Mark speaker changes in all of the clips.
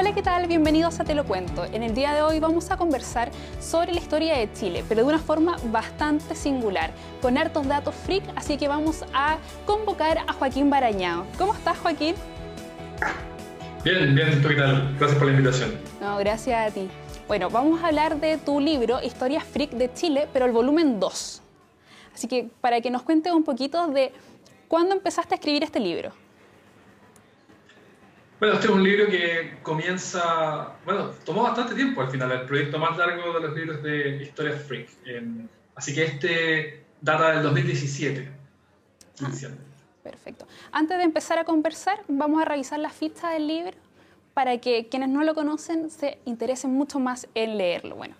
Speaker 1: Hola, ¿qué tal? Bienvenidos a Te lo cuento. En el día de hoy vamos a conversar sobre la historia de Chile, pero de una forma bastante singular, con hartos datos freak, así que vamos a convocar a Joaquín Barañao. ¿Cómo estás, Joaquín?
Speaker 2: Bien, bien, ¿tú qué tal? Gracias por la invitación.
Speaker 1: No, gracias a ti. Bueno, vamos a hablar de tu libro, Historias Freak de Chile, pero el volumen 2. Así que para que nos cuentes un poquito de cuándo empezaste a escribir este libro.
Speaker 2: Bueno, este es un libro que comienza, bueno, tomó bastante tiempo al final, el proyecto más largo de los libros de Historias Freak. así que este data del 2017,
Speaker 1: ah, perfecto. Antes de empezar a conversar, vamos a revisar la ficha del libro para que quienes no lo conocen se interesen mucho más en leerlo. Bueno,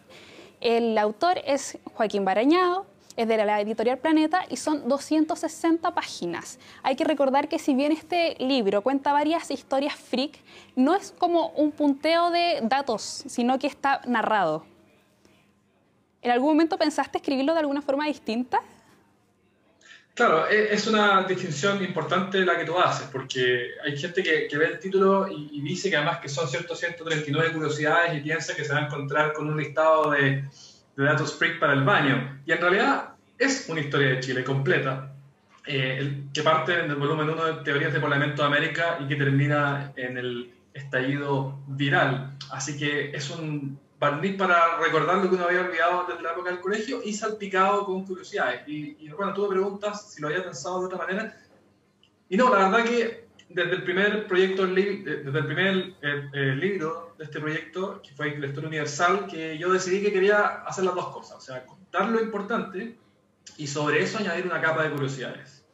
Speaker 1: el autor es Joaquín Barañado, es de la editorial Planeta y son 260 páginas. Hay que recordar que si bien este libro cuenta varias historias freak, no es como un punteo de datos, sino que está narrado. ¿En algún momento pensaste escribirlo de alguna forma distinta?
Speaker 2: Claro, e, es una distinción importante la que tú haces, porque hay gente que, ve el título y, dice que además que son ciertos 139 curiosidades y piensa que se va a encontrar con un listado de, de datos freak para el baño. Y en realidad es una historia de Chile completa, eh, que parte en el volumen 1 de Teorías de Parlamento de América y que termina en el estallido viral. Así que es un barniz para recordar lo que uno había olvidado desde la época del colegio y salpicado con curiosidades. Y, y bueno, tú me preguntas si lo había pensado de otra manera. Y no, la verdad que desde el primer proyecto, desde el primer eh, eh, libro de este proyecto, que fue Lectura Universal, que yo decidí que quería hacer las dos cosas, o sea, contar lo importante y sobre eso añadir una capa de curiosidades.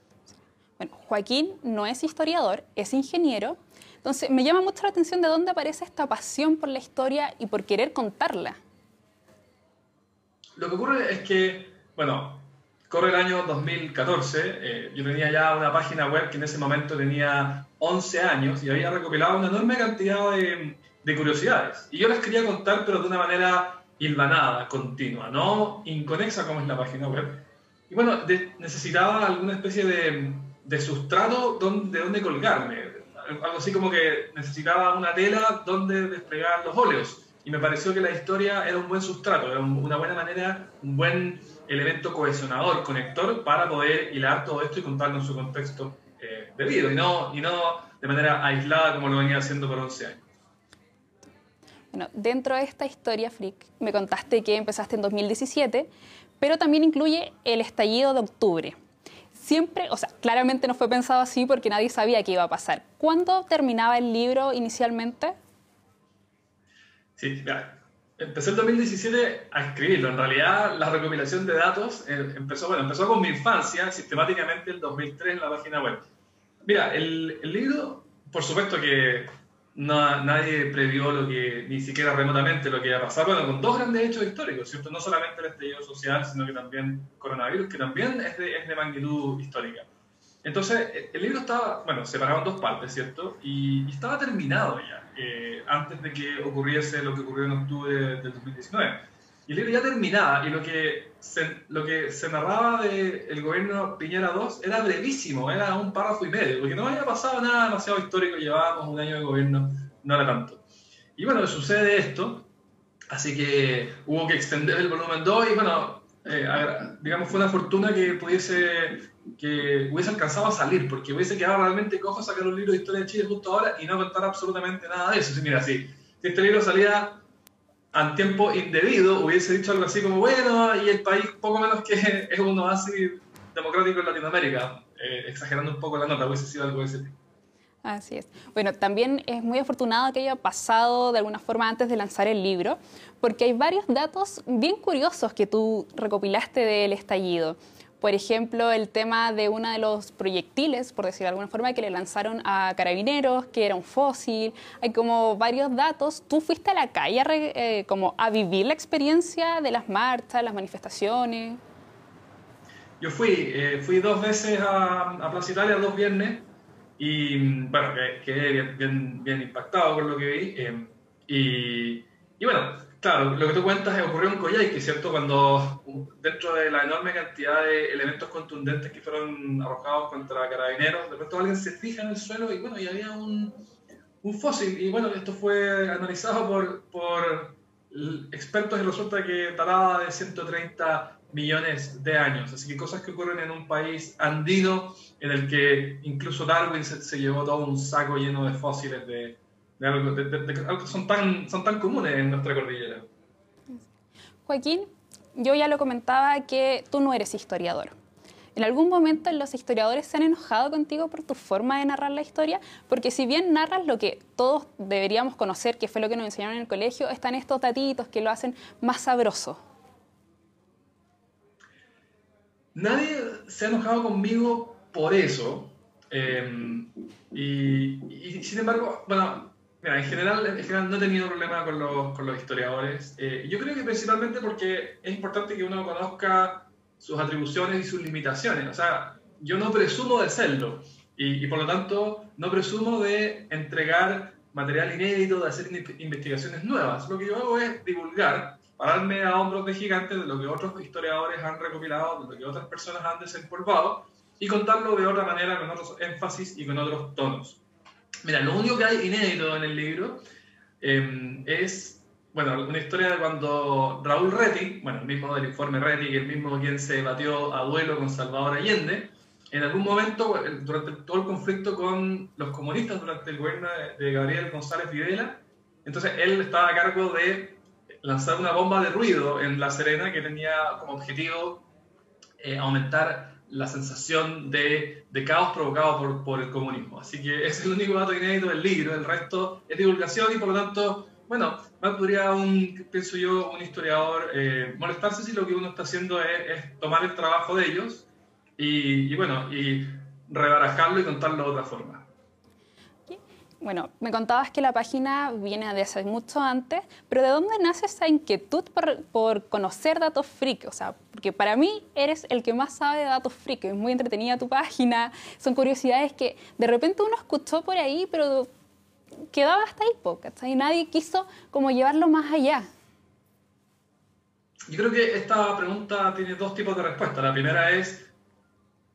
Speaker 1: Bueno, Joaquín no es historiador, es ingeniero, entonces me llama mucho la atención de dónde aparece esta pasión por la historia y por querer contarla.
Speaker 2: Lo que ocurre es que, bueno, corre el año 2014, eh, yo tenía ya una página web que en ese momento tenía 11 años y había recopilado una enorme cantidad de, de curiosidades. Y yo las quería contar, pero de una manera hilvanada, continua, no inconexa como es la página web. Y bueno, necesitaba alguna especie de, de sustrato donde, de donde colgarme. Algo así como que necesitaba una tela donde desplegar los óleos. Y me pareció que la historia era un buen sustrato, era una buena manera, un buen elemento cohesionador, conector, para poder hilar todo esto y contarlo en su contexto eh, debido, y no, y no de manera aislada como lo venía haciendo por 11 años.
Speaker 1: Bueno, dentro de esta historia, Frick, me contaste que empezaste en 2017, pero también incluye el estallido de octubre. Siempre, o sea, claramente no fue pensado así porque nadie sabía qué iba a pasar. ¿Cuándo terminaba el libro inicialmente?
Speaker 2: Sí, ya. Empecé en 2017 a escribirlo. En realidad, la recopilación de datos eh, empezó, bueno, empezó con mi infancia, sistemáticamente en 2003 en la página web. Mira, el, el libro, por supuesto que nadie previó lo que, ni siquiera remotamente lo que iba a pasar, bueno, con dos grandes hechos históricos, ¿cierto? No solamente el estallido social, sino que también coronavirus, que también es de, es de magnitud histórica. Entonces, el libro estaba, bueno, separado en dos partes, ¿cierto? Y, estaba terminado ya, eh, antes de que ocurriese lo que ocurrió en octubre del 2019. Y el libro ya terminaba y lo que se, lo que se narraba del gobierno Piñera II era brevísimo, era un párrafo y medio, porque no había pasado nada demasiado histórico, llevábamos un año de gobierno, no era tanto. Y bueno, sucede esto, así que hubo que extender el volumen 2 y bueno, eh, digamos, fue una fortuna que pudiese, que hubiese alcanzado a salir, porque hubiese quedado realmente cojo sacar un libro de historia de Chile justo ahora y no contar absolutamente nada de eso. mira, si, si este libro salía a tiempo indebido hubiese dicho algo así como, bueno, y el país poco menos que es un oasis democrático en Latinoamérica, eh, exagerando un poco la nota, hubiese sido algo de ese tipo.
Speaker 1: Así es. Bueno, también es muy afortunado que haya pasado de alguna forma antes de lanzar el libro, porque hay varios datos bien curiosos que tú recopilaste del estallido. Por ejemplo, el tema de uno de los proyectiles, por decir de alguna forma, que le lanzaron a carabineros, que era un fósil. Hay como varios datos. ¿Tú fuiste a la calle a, eh, como a vivir la experiencia de las marchas, las manifestaciones?
Speaker 2: Yo fui, eh, fui dos veces a, a Plaza Italia, dos viernes, y bueno, quedé bien, bien, impactado con lo que vi. Eh, y bueno, Claro, lo que tú cuentas ocurrió en Coyhaique, ¿cierto? Cuando dentro de la enorme cantidad de elementos contundentes que fueron arrojados contra carabineros, de pronto alguien se fija en el suelo y bueno, y había un, un fósil. Y bueno, esto fue analizado por, por expertos y resulta que trataba de 130 millones de años. Así que cosas que ocurren en un país andino en el que incluso Darwin se, llevó todo un saco lleno de fósiles de, de algo, que son tan, son tan comunes en nuestra cordillera.
Speaker 1: Joaquín, yo ya lo comentaba que tú no eres historiador. ¿En algún momento los historiadores se han enojado contigo por tu forma de narrar la historia? Porque si bien narras lo que todos deberíamos conocer, que fue lo que nos enseñaron en el colegio, están estos datitos que lo hacen más sabroso.
Speaker 2: Nadie se ha enojado conmigo por eso. Em, y, sin embargo, bueno, en, general, en general no he tenido problema con los, con los historiadores. Eh, yo creo que principalmente porque es importante que uno conozca sus atribuciones y sus limitaciones. O sea, yo no presumo de serlo y, y por lo tanto no presumo de entregar material inédito, de hacer investigaciones nuevas. Lo que yo hago es divulgar pararme a hombros de gigantes de lo que otros historiadores han recopilado, de lo que otras personas han desempolvado y contarlo de otra manera, con otros énfasis y con otros tonos. Mira, lo único que hay inédito en el libro em, es, bueno, una historia de cuando Raúl Reti, bueno, el mismo del informe Reti, el mismo quien se batió a duelo con Salvador Allende, en algún momento, durante todo el conflicto con los comunistas durante el gobierno de Gabriel González Videla, entonces él estaba a cargo de lanzar una bomba de ruido en La Serena que tenía como objetivo eh, aumentar la sensación de, de caos provocado por, por, el comunismo. Así que es el único dato inédito del libro, el resto es divulgación y por lo tanto, bueno, más podría un, pienso yo, un historiador eh, molestarse si lo que uno está haciendo es, tomar el trabajo de ellos y, y bueno, y rebarajarlo y contarlo de otra forma.
Speaker 1: Bueno, me contabas que la página viene de hace mucho antes, pero ¿de dónde nace esa inquietud por, conocer datos freak? O sea, porque para mí eres el que más sabe de datos freak, es muy entretenida tu página, son curiosidades que de repente uno escuchó por ahí, pero quedaba hasta ahí, Y nadie quiso como llevarlo más allá.
Speaker 2: Yo creo que esta pregunta tiene dos tipos de respuesta. La primera es,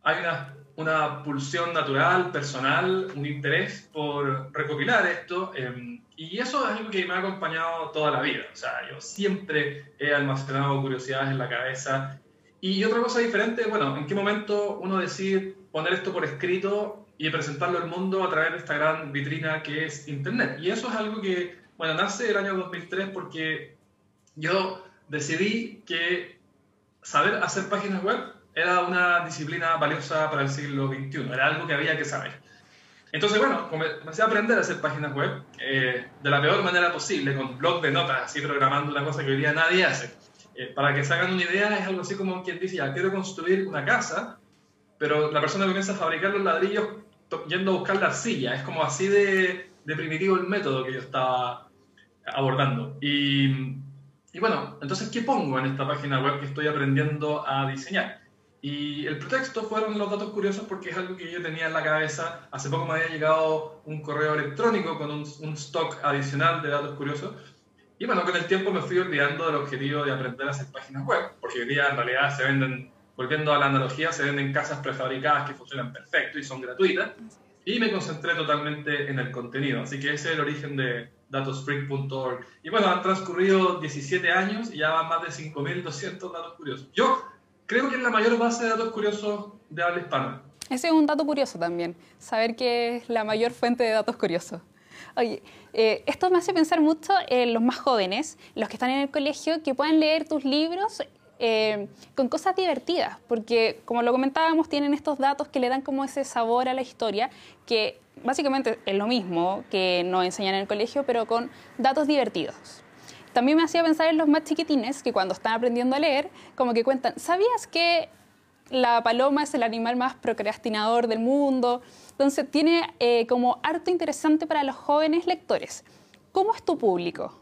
Speaker 2: hay una una pulsión natural, personal, un interés por recopilar esto. Em, y eso es algo que me ha acompañado toda la vida. O sea, yo siempre he almacenado curiosidades en la cabeza. Y otra cosa diferente, bueno, ¿en qué momento uno decide poner esto por escrito y presentarlo al mundo a través de esta gran vitrina que es Internet? Y eso es algo que, bueno, nace el año 2003 porque yo decidí que saber hacer páginas web era una disciplina valiosa para el siglo XXI, era algo que había que saber. Entonces, bueno, comencé a aprender a hacer páginas web eh, de la peor manera posible, con blog de notas, así programando una cosa que hoy día nadie hace. Eh, para que se hagan una idea, es algo así como quien dice, ya quiero construir una casa, pero la persona comienza a fabricar los ladrillos yendo a buscar la arcilla. Es como así de, de primitivo el método que yo estaba abordando. Y, y bueno, entonces, ¿qué pongo en esta página web que estoy aprendiendo a diseñar? Y el pretexto fueron los datos curiosos porque es algo que yo tenía en la cabeza. Hace poco me había llegado un correo electrónico con un, stock adicional de datos curiosos. Y bueno, con el tiempo me fui olvidando del objetivo de aprender a hacer páginas web, porque hoy día en realidad se venden, volviendo a la analogía, se venden casas prefabricadas que funcionan perfecto y son gratuitas. Y me concentré totalmente en el contenido. Así que ese es el origen de datosfreak.org. Y bueno, han transcurrido 17 años y ya van más de 5.200 datos curiosos. Yo creo que es la mayor base de datos curiosos de habla hispana.
Speaker 1: Ese es un dato curioso también, saber que es la mayor fuente de datos curiosos. Oye, eh, esto me hace pensar mucho en los más jóvenes, los que están en el colegio, que puedan leer tus libros eh, con cosas divertidas, porque como lo comentábamos, tienen estos datos que le dan como ese sabor a la historia, que básicamente es lo mismo que nos enseñan en el colegio, pero con datos divertidos. También me hacía pensar en los más chiquitines que cuando están aprendiendo a leer, como que cuentan, ¿sabías que la paloma es el animal más procrastinador del mundo? Entonces tiene eh, como harto interesante para los jóvenes lectores. ¿Cómo es tu público?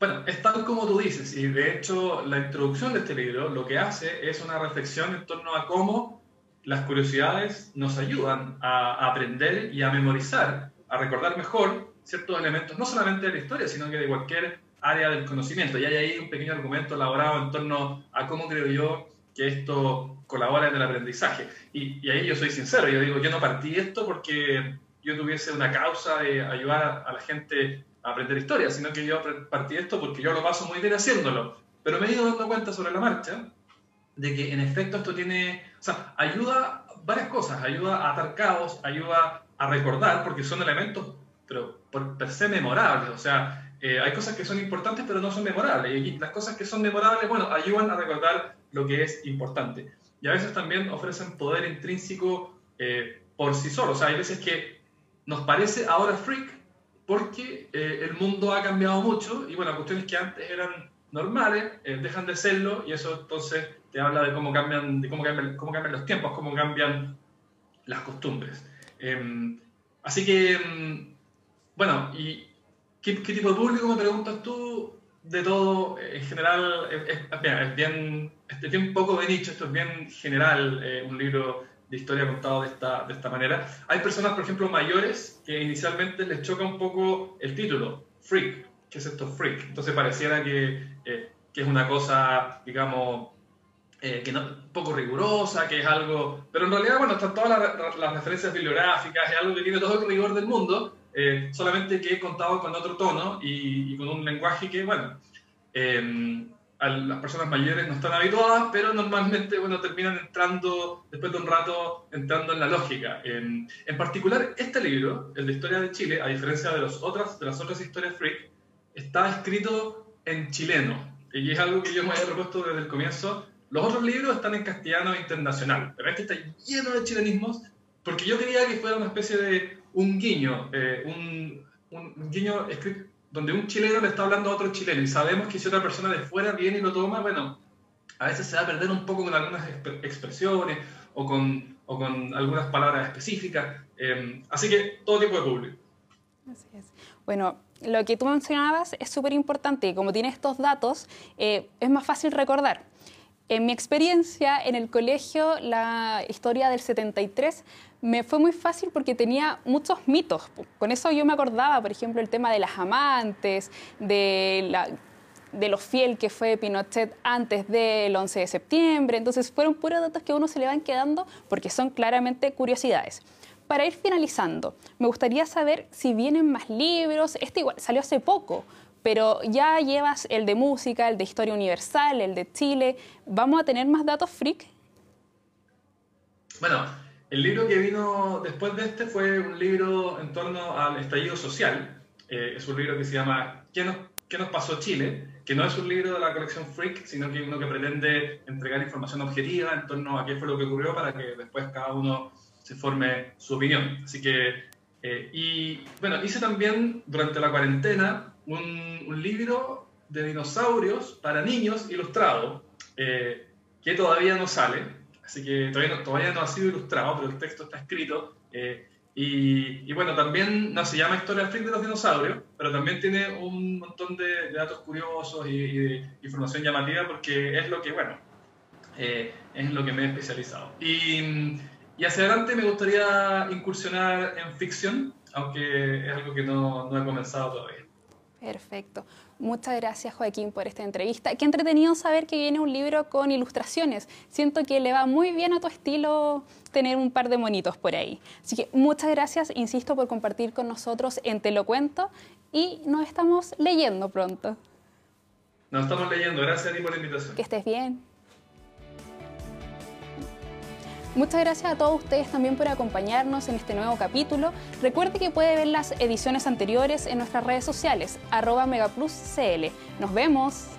Speaker 2: Bueno, es tal como tú dices, y de hecho la introducción de este libro lo que hace es una reflexión en torno a cómo las curiosidades nos ayudan a aprender y a memorizar, a recordar mejor ciertos elementos, no solamente de la historia, sino que de cualquier área del conocimiento. Y hay ahí un pequeño argumento elaborado en torno a cómo creo yo que esto colabora en el aprendizaje. Y, ahí yo soy sincero, yo digo, yo no partí esto porque yo tuviese una causa de ayudar a la gente a aprender historia, sino que yo partí esto porque yo lo paso muy bien haciéndolo. Pero me he ido dando cuenta sobre la marcha de que en efecto esto tiene, o sea, ayuda varias cosas, ayuda a atar caos, ayuda a recordar, porque son elementos, pero por per se memorables, o sea, eh, hay cosas que son importantes pero no son memorables, y las cosas que son memorables, bueno, ayudan a recordar lo que es importante. Y a veces también ofrecen poder intrínseco eh, por sí solos, o sea, hay veces que nos parece ahora freak porque eh, el mundo ha cambiado mucho y bueno, cuestiones que antes eran normales dejan de serlo y eso entonces te habla de cómo cambian, de cómo cambian, cómo cambian los tiempos, cómo cambian las costumbres. Em, así que, em, bueno, ¿y qué, tipo de público me preguntas tú? De todo, en general, es, bien, es bien poco de nicho, esto es bien general, eh, un libro de historia contado de esta, de esta manera. Hay personas, por ejemplo, mayores, que inicialmente les choca un poco el título, Freak. ¿Qué es esto, Freak? Entonces pareciera que, eh, que es una cosa, digamos, eh, que no, poco rigurosa, que es algo... Pero en realidad, bueno, están todas las, referencias bibliográficas, es algo que tiene todo el rigor del mundo, eh, solamente que he contado con otro tono y, con un lenguaje que, bueno, eh, las personas mayores no están habituadas, pero normalmente, bueno, terminan entrando, después de un rato, entrando en la lógica. En, en particular, este libro, el de Historia de Chile, a diferencia de, los otras, de las otras historias freak, está escrito en chileno. Y es algo que yo me había propuesto desde el comienzo, los otros libros están en castellano internacional, pero este está lleno de chilenismos porque yo quería que fuera una especie de un guiño, eh, un, un, guiño donde un chileno le está hablando a otro chileno y sabemos que si otra persona de fuera viene y lo toma, bueno, a veces se va a perder un poco con algunas expresiones o con, o con algunas palabras específicas. Eh, así que todo tipo de público.
Speaker 1: Así es. Bueno, lo que tú mencionabas es súper importante como tiene estos datos, eh, es más fácil recordar. En mi experiencia en el colegio, la historia del 73 me fue muy fácil porque tenía muchos mitos. Con eso yo me acordaba, por ejemplo, el tema de las amantes, de, la, de lo fiel que fue Pinochet antes del 11 de septiembre. Entonces fueron puros datos que a uno se le van quedando porque son claramente curiosidades. Para ir finalizando, me gustaría saber si vienen más libros. Este igual salió hace poco, pero ya llevas el de música, el de historia universal, el de Chile. ¿Vamos a tener más datos freak?
Speaker 2: Bueno, el libro que vino después de este fue un libro en torno al estallido social. Eh, es un libro que se llama ¿Qué nos, ¿Qué nos pasó Chile? que no es un libro de la colección Freak, sino que uno que pretende entregar información objetiva en torno a qué fue lo que ocurrió para que después cada uno se forme su opinión. Así que, eh, y bueno, hice también durante la cuarentena un, libro de dinosaurios para niños ilustrado, eh, que todavía no sale, así que todavía no, todavía no ha sido ilustrado, pero el texto está escrito. Eh, y, bueno, también no se llama Historia Freak de los dinosaurios, pero también tiene un montón de, datos curiosos y, de información llamativa porque es lo que, bueno, eh, es lo que me he especializado. Y, y, hacia adelante me gustaría incursionar en ficción, aunque es algo que no, no he comenzado todavía.
Speaker 1: Perfecto. Muchas gracias Joaquín por esta entrevista. Qué entretenido saber que viene un libro con ilustraciones. Siento que le va muy bien a tu estilo tener un par de monitos por ahí. Así que muchas gracias, insisto, por compartir con nosotros en Te lo cuento y nos estamos leyendo pronto.
Speaker 2: Nos estamos leyendo. Gracias a ti por la invitación.
Speaker 1: Que estés bien. Muchas gracias a todos ustedes también por acompañarnos en este nuevo capítulo. Recuerde que puede ver las ediciones anteriores en nuestras redes sociales, arroba megapluscl. Nos vemos.